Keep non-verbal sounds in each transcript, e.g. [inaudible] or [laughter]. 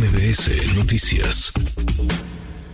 MBS Noticias.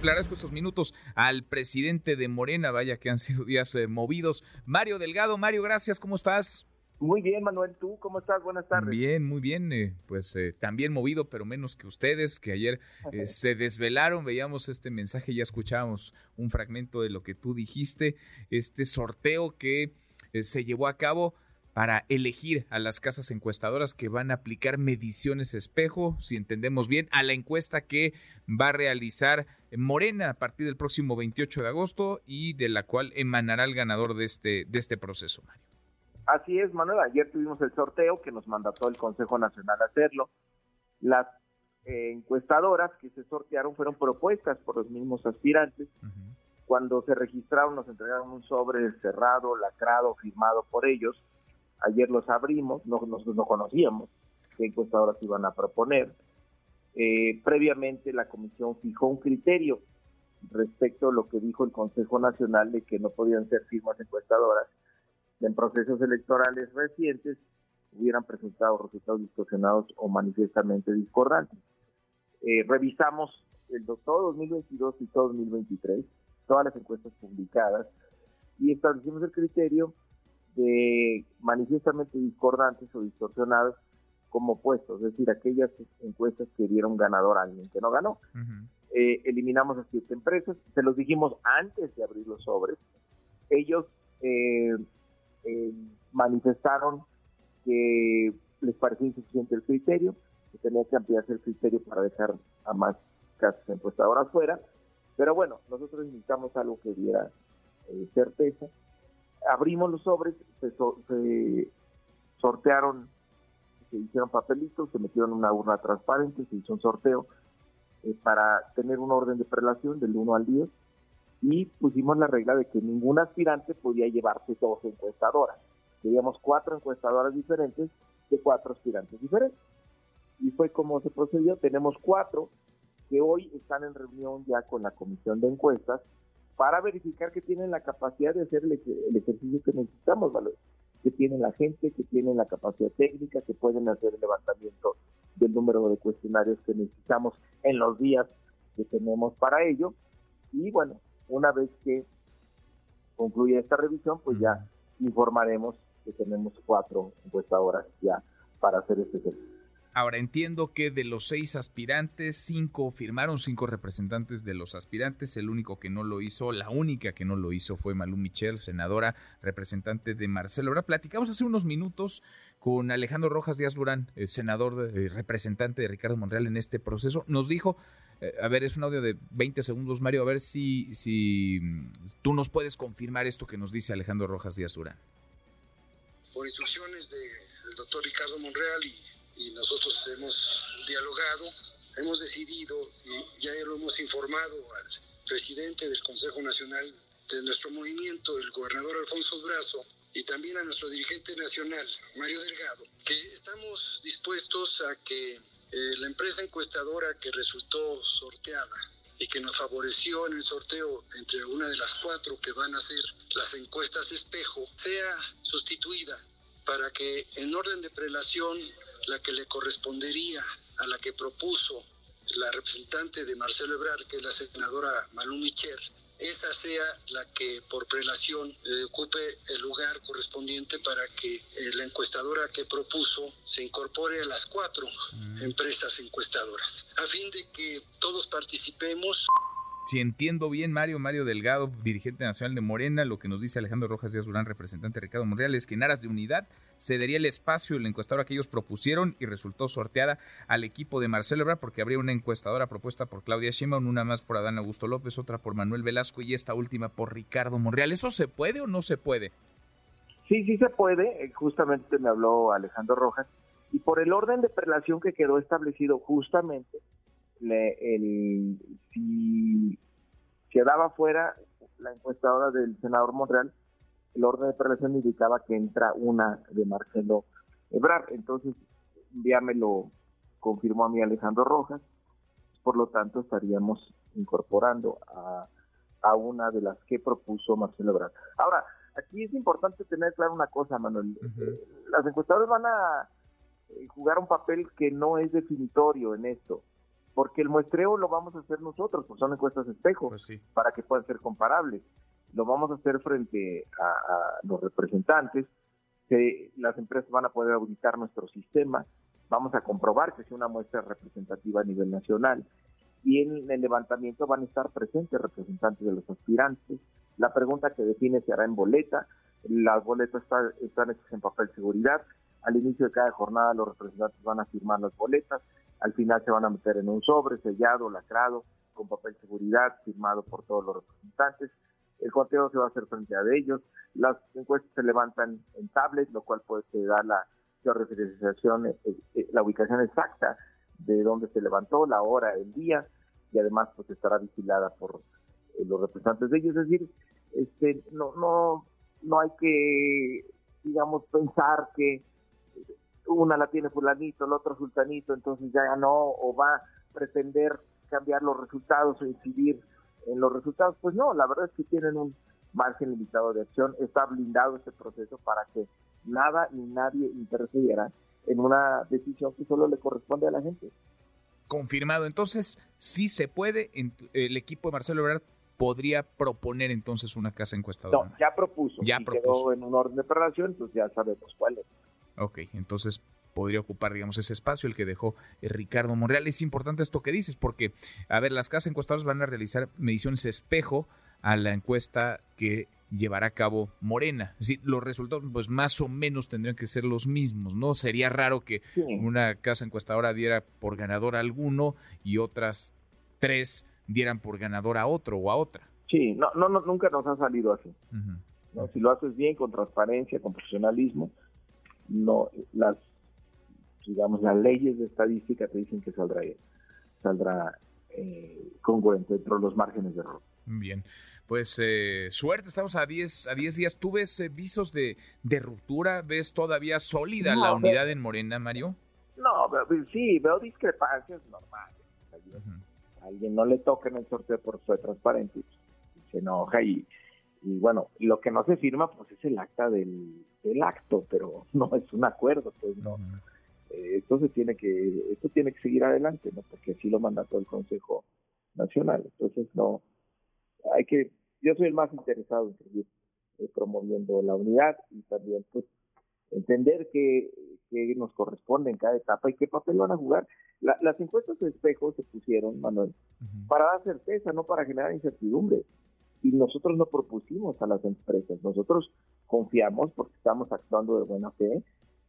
Agradezco estos minutos al presidente de Morena, vaya que han sido días eh, movidos. Mario Delgado, Mario, gracias, ¿cómo estás? Muy bien, Manuel, ¿tú cómo estás? Buenas tardes. Bien, muy bien, eh, pues eh, también movido, pero menos que ustedes, que ayer [laughs] se desvelaron, veíamos este mensaje, ya escuchábamos un fragmento de lo que tú dijiste, este sorteo que se llevó a cabo para elegir a las casas encuestadoras que van a aplicar mediciones espejo, si entendemos bien, a la encuesta que va a realizar Morena a partir del próximo 28 de agosto y de la cual emanará el ganador de este, de este proceso, Mario. Así es, Manuel. Ayer tuvimos el sorteo que nos mandató el Consejo Nacional a hacerlo. Las eh, encuestadoras que se sortearon fueron propuestas por los mismos aspirantes. Cuando se registraron nos entregaron un sobre cerrado, lacrado, firmado por ellos Ayer los abrimos, no, nosotros no conocíamos qué encuestadoras iban a proponer. Eh, previamente la comisión fijó un criterio respecto a lo que dijo el Consejo Nacional de que no podían ser firmas encuestadoras en procesos electorales recientes hubieran presentado resultados distorsionados o manifiestamente discordantes. Eh, revisamos el todo 2022 y todo 2023, todas las encuestas publicadas, y establecimos el criterio de manifiestamente discordantes o distorsionados como puestos, es decir, aquellas encuestas que dieron ganador a alguien que no ganó. Eh, eliminamos a siete empresas, se los dijimos antes de abrir los sobres. Ellos eh, eh, manifestaron que les parecía insuficiente el criterio, que tenía que ampliarse el criterio para dejar a más casas encuestadoras fuera. Pero bueno, nosotros necesitamos algo que diera certeza abrimos los sobres, se, sortearon, se hicieron papelitos, se metieron en una urna transparente, se hizo un sorteo eh, para tener un orden de prelación del 1 al 10 y pusimos la regla de que ningún aspirante podía llevarse dos encuestadoras. Teníamos cuatro encuestadoras diferentes de cuatro aspirantes diferentes. Y fue como se procedió. Tenemos cuatro que hoy están en reunión ya con la comisión de encuestas para verificar que tienen la capacidad de hacer el, ejercicio que necesitamos, que tienen la gente, que tienen la capacidad técnica, que pueden hacer el levantamiento del número de cuestionarios que necesitamos en los días que tenemos para ello. Y bueno, una vez que concluya esta revisión, pues ya informaremos que tenemos cuatro encuestadoras ya para hacer este ejercicio. Ahora entiendo que de los seis aspirantes, cinco firmaron, cinco representantes de los aspirantes. El único que no lo hizo, la única que no lo hizo fue Malú Michel, senadora, representante de Marcelo. Ahora platicamos hace unos minutos con Alejandro Rojas Díaz Durán, eh, senador, eh, representante de Ricardo Monreal en este proceso. Nos dijo, eh, a ver, es un audio de 20 segundos, Mario, a ver si, si mm, tú nos puedes confirmar esto que nos dice Alejandro Rojas Díaz Durán. Por instrucciones del doctor Ricardo Monreal y y nosotros hemos dialogado, hemos decidido y ya lo hemos informado al presidente del Consejo Nacional de nuestro movimiento, el gobernador Alfonso Brazo, y también a nuestro dirigente nacional, Mario Delgado, que estamos dispuestos a que eh, la empresa encuestadora que resultó sorteada y que nos favoreció en el sorteo entre una de las cuatro que van a hacer las encuestas espejo, sea sustituida para que en orden de prelación la que le correspondería a la que propuso la representante de Marcelo Ebrard, que es la senadora Malú Micher, esa sea la que por prelación eh, ocupe el lugar correspondiente para que eh, la encuestadora que propuso se incorpore a las cuatro mm. empresas encuestadoras, a fin de que todos participemos si entiendo bien, Mario, Mario Delgado, dirigente nacional de Morena, lo que nos dice Alejandro Rojas Díaz Durán, representante de Ricardo Monreal, es que en aras de unidad cedería el espacio la encuestadora que ellos propusieron y resultó sorteada al equipo de Marcelo Ebrard porque habría una encuestadora propuesta por Claudia Sheinbaum, una más por Adán Augusto López, otra por Manuel Velasco y esta última por Ricardo Monreal. ¿Eso se puede o no se puede? Sí, sí se puede. Eh, justamente me habló Alejandro Rojas. Y por el orden de prelación que quedó establecido justamente, el, si quedaba fuera la encuestadora del senador Monreal, el orden de prelación indicaba que entra una de Marcelo Ebrard. Entonces, ya me lo confirmó a mí Alejandro Rojas. Por lo tanto, estaríamos incorporando a, una de las que propuso Marcelo Ebrard. Ahora, aquí es importante tener claro una cosa, Manuel. Eh, las encuestadoras van a eh, jugar un papel que no es definitorio en esto porque el muestreo lo vamos a hacer nosotros, pues son encuestas espejo, Pues sí. para que puedan ser comparables. Lo vamos a hacer frente a, a los representantes, que las empresas van a poder auditar nuestro sistema, vamos a comprobar que es una muestra representativa a nivel nacional y en el levantamiento van a estar presentes representantes de los aspirantes. La pregunta que define se hará en boleta, las boletas está- están hechas en papel seguridad, al inicio de cada jornada los representantes van a firmar las boletas, al final se van a meter en un sobre sellado, lacrado, con papel seguridad, firmado por todos los representantes. El conteo se va a hacer frente a ellos. Las encuestas se levantan en tablet, lo cual puede te da la georreferenciación, eh, eh, la ubicación exacta de dónde se levantó, la hora, el día, y además pues estará vigilada por eh, los representantes de ellos. Es decir, este, no, no, no hay que, digamos, pensar que una la tiene fulanito, el otro sultanito, entonces ya ganó o va a pretender cambiar los resultados o incidir en los resultados. Pues no, la verdad es que tienen un margen limitado de acción, está blindado este proceso para que nada ni nadie interfiera en una decisión que solo le corresponde a la gente. Confirmado. Entonces, sí se puede. el equipo de Marcelo Ebrard podría proponer entonces una casa encuestadora. No, ya propuso, Ya y propuso. quedó en un orden de preparación, pues ya sabemos cuál es. Ok, entonces podría ocupar, digamos, ese espacio el que dejó eh, Ricardo Monreal. Es importante esto que dices, porque, a ver, las casas encuestadoras van a realizar mediciones espejo a la encuesta que llevará a cabo Morena. Es decir, los resultados, pues más o menos tendrían que ser los mismos, ¿no? Sería raro que Sí. una casa encuestadora diera por ganador a alguno y otras tres dieran por ganador a otro o a otra. Sí, no, no, no, nunca nos ha salido así. ¿no? Si lo haces bien, con transparencia, con profesionalismo, no las, digamos, las leyes de estadística te dicen que saldrá, saldrá eh, congruente dentro de los márgenes de error. Bien, pues eh, suerte, estamos a 10 a 10 días. ¿Tú ves eh, visos de, de ruptura? ¿Ves todavía sólida No, la unidad en Morena, Mario? No, veo- sí, veo discrepancias normales. Alguien, alguien no le toca en el sorteo por ser transparente, se enoja y, y bueno, lo que no se firma pues es el acta del, del acto, pero [laughs] no es un acuerdo, pues no. Eh, esto se tiene que esto tiene que seguir adelante no porque así lo mandató el Consejo Nacional. Entonces no hay que yo soy el más interesado en seguir eh, promoviendo la unidad y también pues entender que, que nos corresponde en cada etapa y qué papel van a jugar. La- las encuestas de espejo se pusieron Manuel para dar certeza no para generar incertidumbre. Y nosotros no propusimos a las empresas. Nosotros confiamos porque estamos actuando de buena fe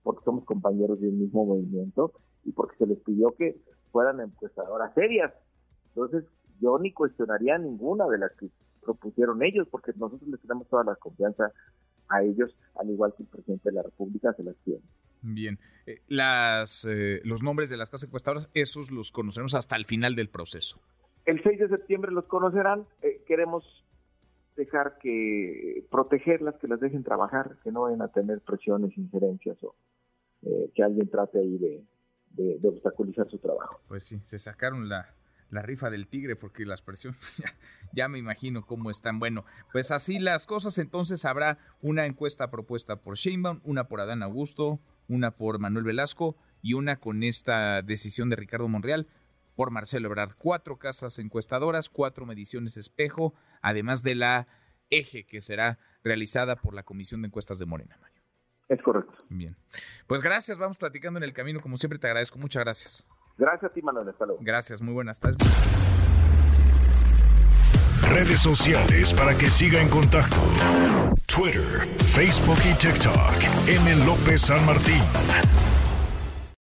porque somos compañeros del mismo movimiento y porque se les pidió que fueran encuestadoras serias. Entonces, yo ni cuestionaría ninguna de las que propusieron ellos, porque nosotros les tenemos toda la confianza a ellos, al igual que el presidente de la República se las tiene. Bien, Eh, las, eh, los nombres de las casas encuestadoras, esos los conoceremos hasta el final del proceso. El 6 de septiembre los conocerán. Eh, queremos dejar que protegerlas, que las dejen trabajar, que no vayan a tener presiones, injerencias o eh, que alguien trate ahí de, obstaculizar su trabajo. Pues sí, se sacaron la, la rifa del tigre porque las presiones, [laughs] pues ya, ya me imagino cómo están. Bueno, pues así las cosas, entonces habrá una encuesta propuesta por Sheinbaum, una por Adán Augusto, una por Manuel Velasco y una con esta decisión de Ricardo Monreal por Marcelo Ebrard. Cuatro casas encuestadoras, cuatro mediciones espejo, además de la eje que será realizada por la Comisión de Encuestas de Morena, Mario. Es correcto. Bien. Pues gracias, vamos platicando en el camino, como siempre te agradezco, muchas gracias. Gracias a ti, Manuel. Hasta luego. Gracias, muy buenas tardes. Redes sociales para que siga en contacto: Twitter, Facebook y TikTok. M. López San Martín.